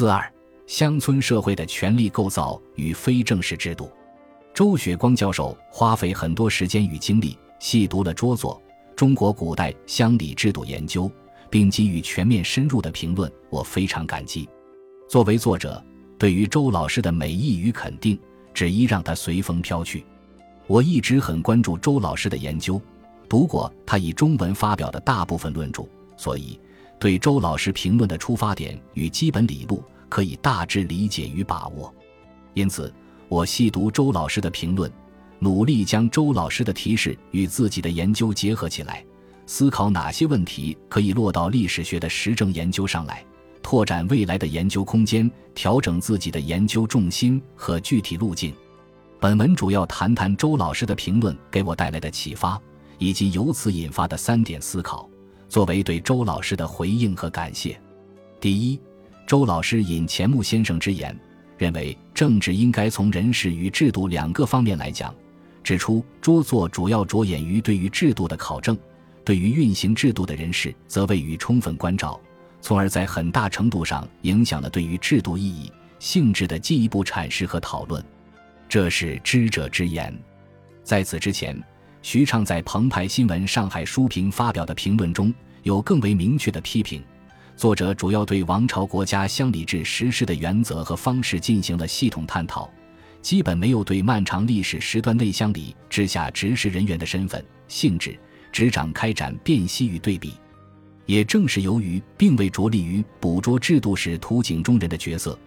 四二，乡村社会的权力构造与非正式制度。周雪光教授花费很多时间与精力，细读了拙作《中国古代乡里制度研究》，并给予全面深入的评论，我非常感激。作为作者，对于周老师的美意与肯定，只宜让他随风飘去。我一直很关注周老师的研究，读过他以中文发表的大部分论著，所以对周老师评论的出发点与基本理路可以大致理解与把握。因此，我细读周老师的评论，努力将周老师的提示与自己的研究结合起来，思考哪些问题可以落到历史学的实证研究上来。拓展未来的研究空间，调整自己的研究重心和具体路径。本文主要谈谈周老师的评论给我带来的启发，以及由此引发的三点思考，作为对周老师的回应和感谢。第一，周老师引钱穆先生之言，认为政治应该从人事与制度两个方面来讲，指出拙作主要着眼于对于制度的考证，对于运行制度的人士则未予充分关照。从而在很大程度上影响了对于制度意义、性质的进一步阐释和讨论，这是知者之言。在此之前，徐畅在澎湃新闻上海书评发表的评论中有更为明确的批评。作者主要对王朝国家乡里制实施的原则和方式进行了系统探讨，基本没有对漫长历史时段内乡里治下执事人员的身份、性质、执掌开展辨析与对比。也正是由于并未着力于捕捉制度史图景中人的角色，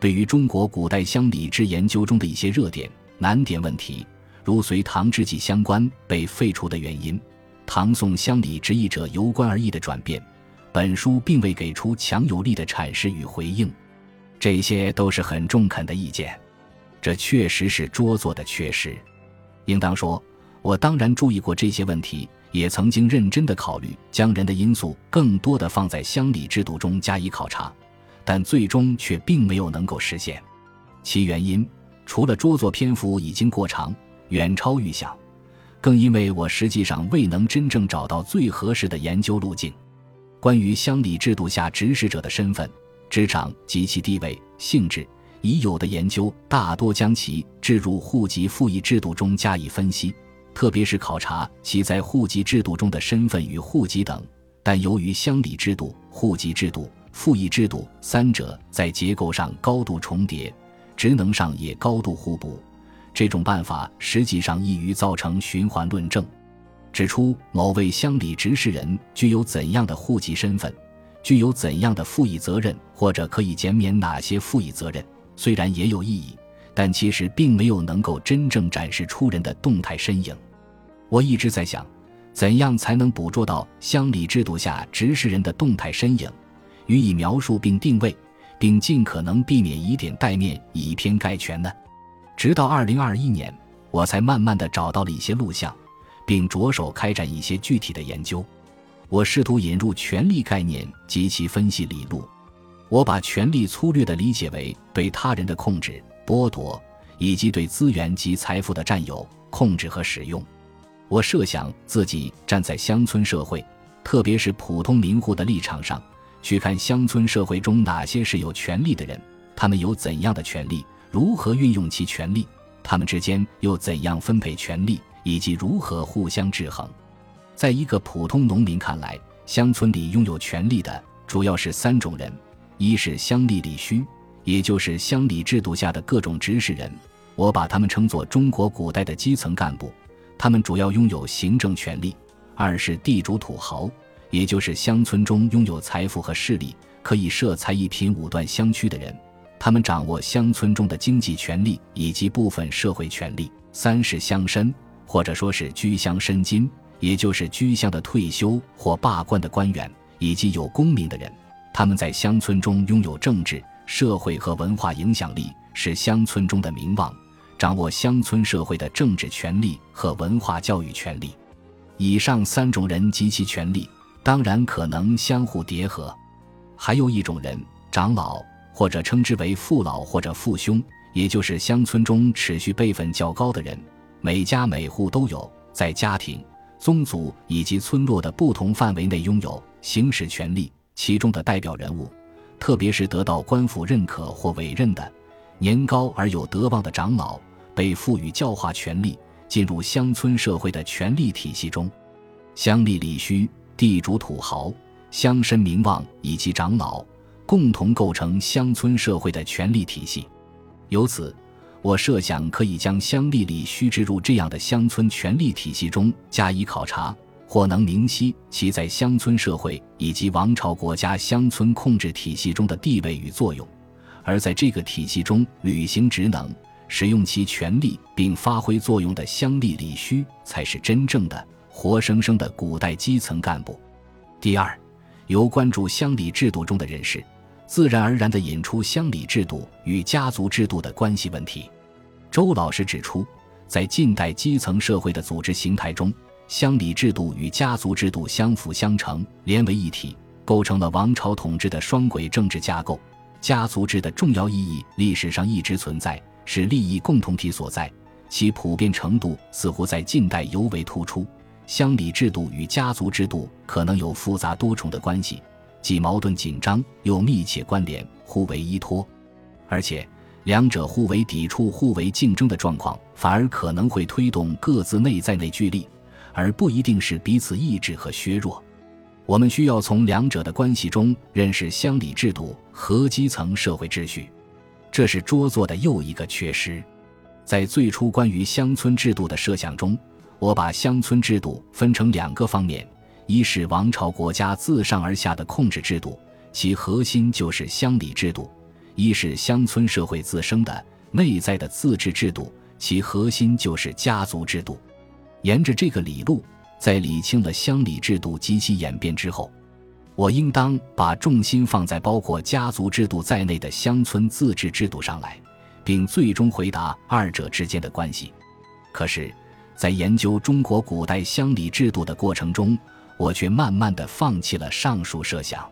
对于中国古代乡里制研究中的一些热点难点问题，如隋唐之际相关被废除的原因，唐宋乡里执役者由官而役的转变，本书并未给出强有力的阐释与回应。这些都是很中肯的意见，这确实是拙作的缺失。应当说，我当然注意过这些问题。也曾经认真的考虑将人的因素更多的放在乡里制度中加以考察，但最终却并没有能够实现。其原因除了拙作篇幅已经过长，远超预想，更因为我实际上未能真正找到最合适的研究路径。关于乡里制度下指使者的身份、职掌及其地位、性质，已有的研究大多将其置入户籍赋役制度中加以分析。特别是考察其在户籍制度中的身份与户籍等，但由于乡里制度、户籍制度、赋役制度三者在结构上高度重叠，职能上也高度互补，这种办法实际上易于造成循环论证，指出某位乡里执事人具有怎样的户籍身份，具有怎样的赋役责任，或者可以减免哪些赋役责任，虽然也有意义。但其实并没有能够真正展示出人的动态身影。我一直在想，怎样才能捕捉到乡里制度下执事人的动态身影，予以描述并定位，并尽可能避免以点带面、以偏概全呢？直到二零二一年，我才慢慢的找到了一些录像，并着手开展一些具体的研究。我试图引入权力概念及其分析理路。我把权力粗略地理解为对他人的控制。剥夺以及对资源及财富的占有、控制和使用。我设想自己站在乡村社会，特别是普通民户的立场上，去看乡村社会中哪些是有权利的人，他们有怎样的权利，如何运用其权利，他们之间又怎样分配权利，以及如何互相制衡。在一个普通农民看来，乡村里拥有权利的主要是三种人：一是乡里里胥。也就是乡里制度下的各种执事人，我把他们称作中国古代的基层干部，他们主要拥有行政权力；二是地主土豪，也就是乡村中拥有财富和势力，可以设财一品五段乡区的人，他们掌握乡村中的经济权力以及部分社会权力；三是乡绅，或者说是居乡绅金，也就是居乡的退休或罢官的官员以及有功名的人，他们在乡村中拥有政治。社会和文化影响力是乡村中的名望，掌握乡村社会的政治权力和文化教育权力。以上三种人及其权力，当然可能相互叠合。还有一种人，长老或者称之为父老或者父兄，也就是乡村中持续辈分较高的人，每家每户都有，在家庭、宗族以及村落的不同范围内拥有行使权力，其中的代表人物。特别是得到官府认可或委任的年高而有德望的长老，被赋予教化权力，进入乡村社会的权力体系中。乡里里虚、地主土豪、乡绅名望以及长老，共同构成乡村社会的权力体系。由此，我设想可以将乡里里虚置入这样的乡村权力体系中加以考察。或能明晰其在乡村社会以及王朝国家乡村控制体系中的地位与作用，而在这个体系中履行职能、使用其权力并发挥作用的乡里里虚，才是真正的活生生的古代基层干部。第二，由关注乡里制度中的人士，自然而然地引出乡里制度与家族制度的关系问题。周老师指出，在近代基层社会的组织形态中，乡里制度与家族制度相辅相成，连为一体，构成了王朝统治的双轨政治架构。家族制的重要意义历史上一直存在，是利益共同体所在，其普遍程度似乎在近代尤为突出。乡里制度与家族制度可能有复杂多重的关系，既矛盾紧张，又密切关联，互为依托。而且，两者互为抵触、互为竞争的状况，反而可能会推动各自内在内聚力。而不一定是彼此抑制和削弱，我们需要从两者的关系中认识乡里制度和基层社会秩序，这是拙作的又一个缺失。在最初关于乡村制度的设想中，我把乡村制度分成两个方面：一是王朝国家自上而下的控制制度，其核心就是乡里制度；一是乡村社会自身的内在的自治制度，其核心就是家族制度。沿着这个理路，在理清了乡里制度及其演变之后，我应当把重心放在包括家族制度在内的乡村自治制度上来，并最终回答二者之间的关系。可是，在研究中国古代乡里制度的过程中，我却慢慢地放弃了上述设想。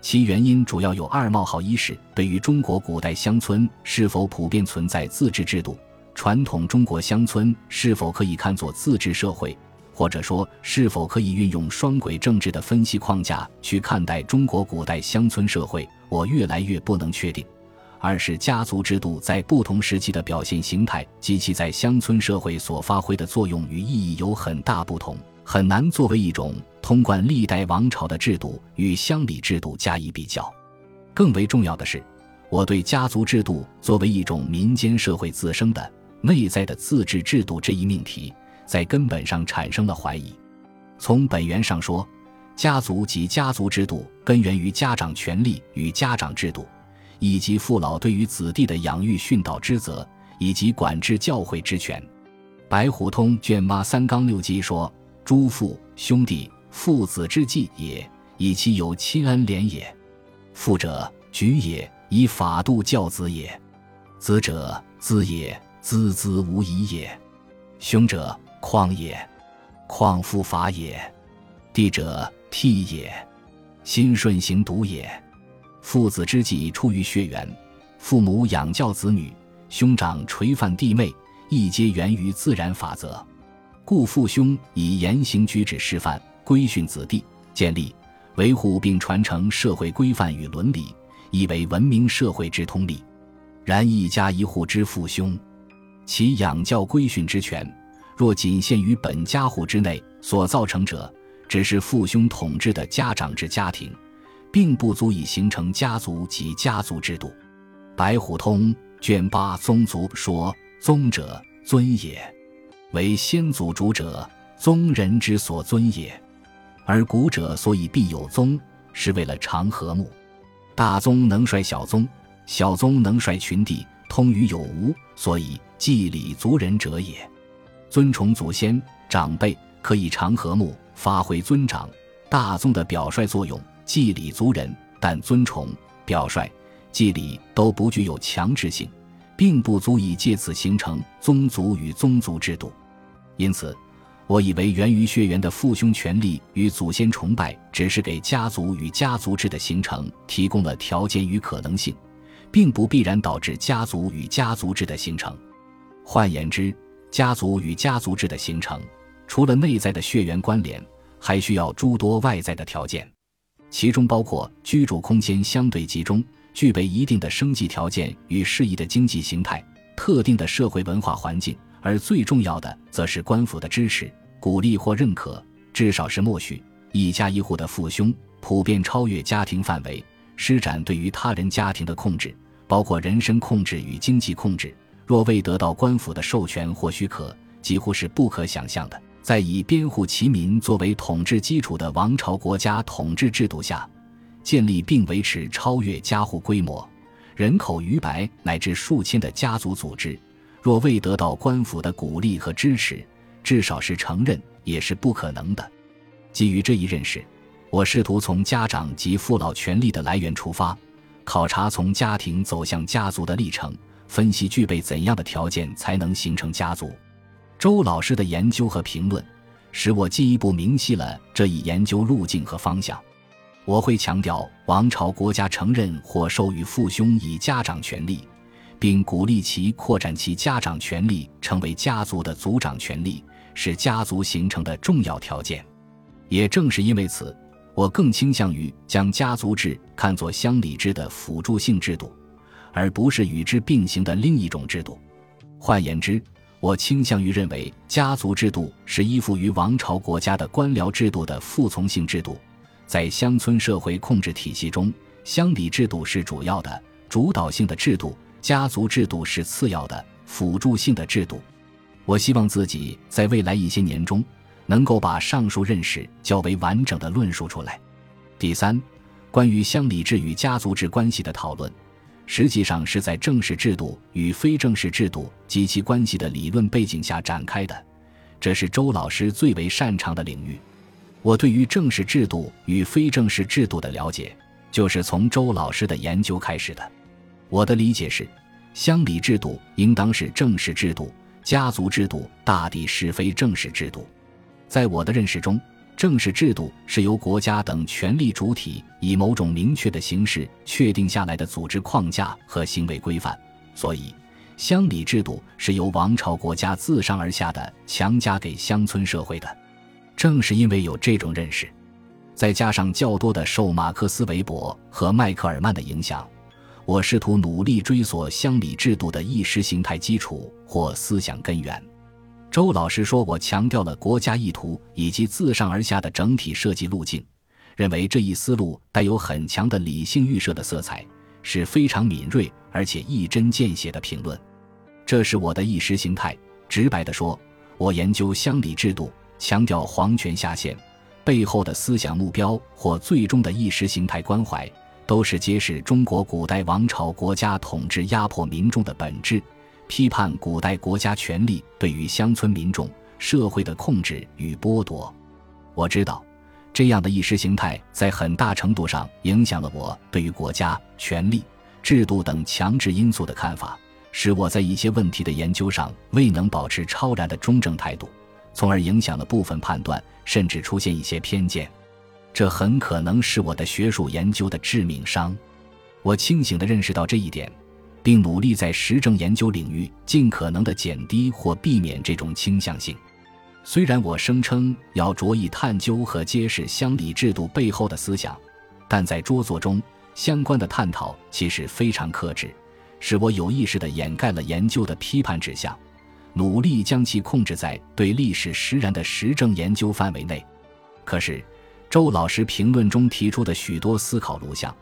其原因主要有二：冒号一是对于中国古代乡村是否普遍存在自治制度。传统中国乡村是否可以看作自治社会，或者说是否可以运用双轨政治的分析框架去看待中国古代乡村社会？我越来越不能确定。二是家族制度在不同时期的表现形态及其在乡村社会所发挥的作用与意义有很大不同，很难作为一种通贯历代王朝的制度与乡里制度加以比较。更为重要的是，我对家族制度作为一种民间社会自身的。内在的自治制度这一命题，在根本上产生了怀疑。从本源上说，家族及家族制度根源于家长权力与家长制度，以及父老对于子弟的养育训导之责，以及管制教诲之权。白虎通卷八三纲六纪说：“诸父兄弟父子之计也，以其有亲恩连也；父者举也，以法度教子也；子者资也。”孜孜无疑也，兄者况也，况父法也；弟者悌也，心顺行笃也。父子之计出于血缘，父母养教子女，兄长垂范弟妹，亦皆源于自然法则。故父兄以言行举止示范，规训子弟，建立、维护并传承社会规范与伦理，亦为文明社会之通例。然一家一户之父兄。其养教规训之权，若仅限于本家户之内，所造成者只是父兄统治的家长制家庭，并不足以形成家族及家族制度。白虎通卷八宗族说：“宗者尊也，为先祖主者，宗人之所尊也。而古者所以必有宗，是为了长和睦。大宗能率小宗，小宗能率群弟，通于有无，所以。”祭礼族人者也，尊崇祖先长辈可以长和睦，发挥尊长大宗的表率作用。祭礼族人，但尊崇表率祭礼都不具有强制性，并不足以借此形成宗族与宗族制度。因此，我以为源于血缘的父兄权力与祖先崇拜，只是给家族与家族制的形成提供了条件与可能性，并不必然导致家族与家族制的形成。换言之，家族与家族制的形成，除了内在的血缘关联，还需要诸多外在的条件。其中包括居住空间相对集中、具备一定的生计条件与适宜的经济形态、特定的社会文化环境，而最重要的则是官府的支持、鼓励或认可，至少是默许一家一户的父兄普遍超越家庭范围，施展对于他人家庭的控制，包括人身控制与经济控制。若未得到官府的授权或许可，几乎是不可想象的。在以编户齐民作为统治基础的王朝国家统治制度下，建立并维持超越家户规模、人口逾百乃至数千的家族组织，若未得到官府的鼓励和支持，至少是承认也是不可能的。基于这一认识，我试图从家长及父老权力的来源出发，考察从家庭走向家族的历程，分析具备怎样的条件才能形成家族。周老师的研究和评论，使我进一步明晰了这一研究路径和方向。我会强调，王朝国家承认或授予父兄以家长权利，并鼓励其扩展其家长权利，成为家族的族长权利，是家族形成的重要条件。也正是因为此，我更倾向于将家族制看作乡里制的辅助性制度，而不是与之并行的另一种制度。换言之，我倾向于认为，家族制度是依附于王朝国家的官僚制度的服从性制度。在乡村社会控制体系中，乡里制度是主要的、主导性的制度，家族制度是次要的、辅助性的制度。我希望自己在未来一些年中，能够把上述认识较为完整的论述出来。第三，关于乡里制与家族制关系的讨论。实际上是在正式制度与非正式制度及其关系的理论背景下展开的，这是周老师最为擅长的领域。我对于正式制度与非正式制度的了解，就是从周老师的研究开始的。我的理解是，乡里制度应当是正式制度，家族制度大抵是非正式制度。在我的认识中。正式制度是由国家等权力主体以某种明确的形式确定下来的组织框架和行为规范，所以乡里制度是由王朝国家自上而下的强加给乡村社会的。正是因为有这种认识，再加上较多的受马克思韦伯和迈克尔曼的影响，我试图努力追索乡里制度的意识形态基础或思想根源。周老师说：“我强调了国家意图以及自上而下的整体设计路径，认为这一思路带有很强的理性预设的色彩，是非常敏锐而且一针见血的评论。这是我的意识形态。直白地说，我研究乡里制度，强调皇权下限背后的思想目标或最终的意识形态关怀，都是揭示中国古代王朝国家统治压迫民众的本质。”批判古代国家权力对于乡村民众社会的控制与剥夺，我知道，这样的意识形态在很大程度上影响了我对于国家权力制度等强制因素的看法，使我在一些问题的研究上未能保持超然的中正态度，从而影响了部分判断，甚至出现一些偏见。这很可能是我的学术研究的致命伤。我清醒地认识到这一点。并努力在实证研究领域尽可能的减低或避免这种倾向性。虽然我声称要着意探究和揭示乡里制度背后的思想，但在拙作中相关的探讨其实非常克制，使我有意识地掩盖了研究的批判指向，努力将其控制在对历史实然的实证研究范围内。可是，周老师评论中提出的许多思考录像。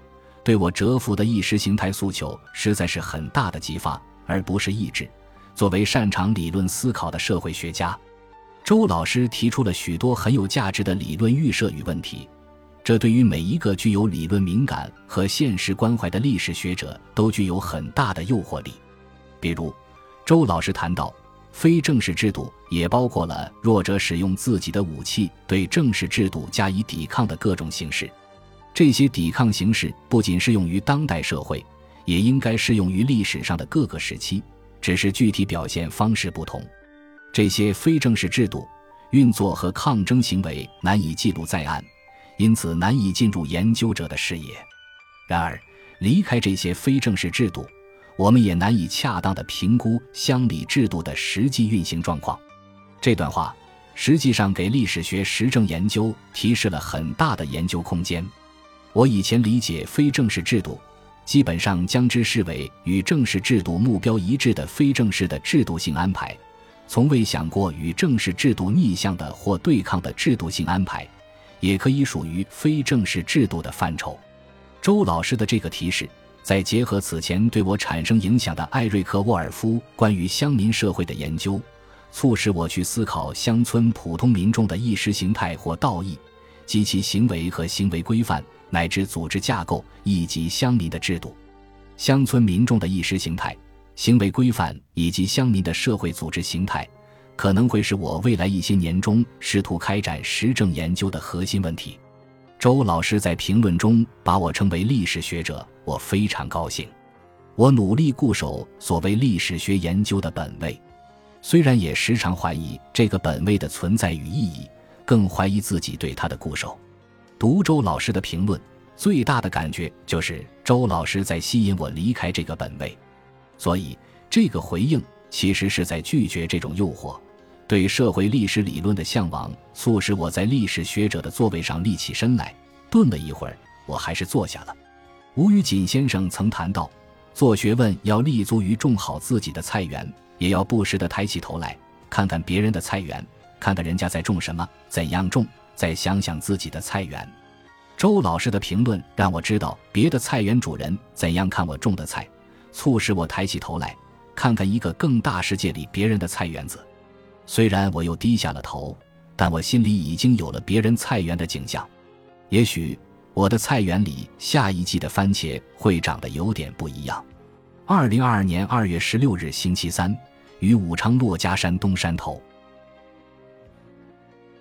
对我折服的意识形态诉求，实在是很大的激发，而不是抑制。作为擅长理论思考的社会学家，周老师提出了许多很有价值的理论预设与问题，这对于每一个具有理论敏感和现实关怀的历史学者都具有很大的诱惑力。比如，周老师谈到，非正式制度也包括了弱者使用自己的武器对正式制度加以抵抗的各种形式。这些抵抗形式不仅适用于当代社会，也应该适用于历史上的各个时期，只是具体表现方式不同。这些非正式制度运作和抗争行为难以记录在案，因此难以进入研究者的视野。然而，离开这些非正式制度，我们也难以恰当地评估乡里制度的实际运行状况。这段话实际上给历史学实证研究提示了很大的研究空间。我以前理解非正式制度，基本上将之视为与正式制度目标一致的非正式的制度性安排，从未想过与正式制度逆向的或对抗的制度性安排，也可以属于非正式制度的范畴。周老师的这个提示，再结合此前对我产生影响的艾瑞克·沃尔夫关于乡民社会的研究，促使我去思考乡村普通民众的意识形态或道义及其行为和行为规范。乃至组织架构以及乡民的制度，乡村民众的意识形态、行为规范以及乡民的社会组织形态，可能会是我未来一些年中试图开展实证研究的核心问题。周老师在评论中把我称为历史学者，我非常高兴。我努力固守所谓历史学研究的本位，虽然也时常怀疑这个本位的存在与意义，更怀疑自己对他的固守。读周老师的评论，最大的感觉就是周老师在吸引我离开这个本位，所以这个回应其实是在拒绝这种诱惑。对社会历史理论的向往，促使我在历史学者的座位上立起身来，顿了一会儿，我还是坐下了。吴宇锦先生曾谈到，做学问要立足于种好自己的菜园，也要不时地抬起头来看看别人的菜园，看看人家在种什么，怎样种。再想想自己的菜园，周老师的评论让我知道别的菜园主人怎样看我种的菜，促使我抬起头来看看一个更大世界里别人的菜园子。虽然我又低下了头，但我心里已经有了别人菜园的景象。也许我的菜园里下一季的番茄会长得有点不一样。二零二二年二月十六日星期三，于武昌珞珈山东山头。